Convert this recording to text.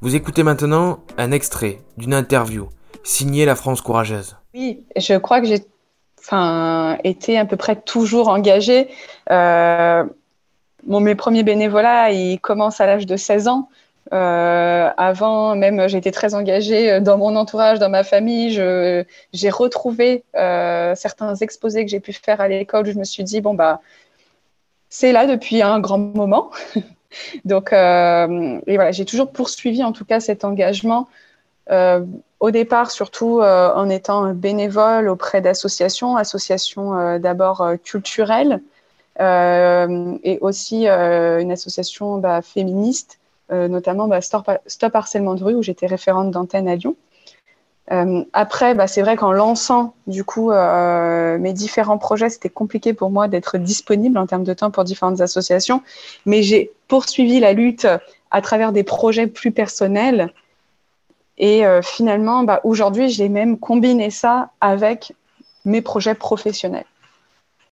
Vous écoutez maintenant un extrait d'une interview signée La France Courageuse. Oui, je crois que j'ai été à peu près toujours engagée. Euh, mes premiers bénévolats, ils commencent à l'âge de 16 ans. Euh, avant, même, j'étais très engagée dans mon entourage, dans ma famille. J'ai retrouvé euh, certains exposés que j'ai pu faire à l'école où je me suis dit, bon, bah, c'est là depuis un grand moment. Donc, euh, et voilà, j'ai toujours poursuivi en tout cas cet engagement. Euh, au départ, surtout euh, en étant bénévole auprès d'associations, associations d'abord culturelles et aussi une association bah, féministe, notamment bah, Stop, Harcèlement de rue, où j'étais référente d'antenne à Lyon. Après, bah, c'est vrai qu'en lançant du coup mes différents projets, c'était compliqué pour moi d'être disponible en termes de temps pour différentes associations, mais j'ai poursuivi la lutte à travers des projets plus personnels. Et euh, finalement, bah, aujourd'hui, j'ai même combiné ça avec mes projets professionnels.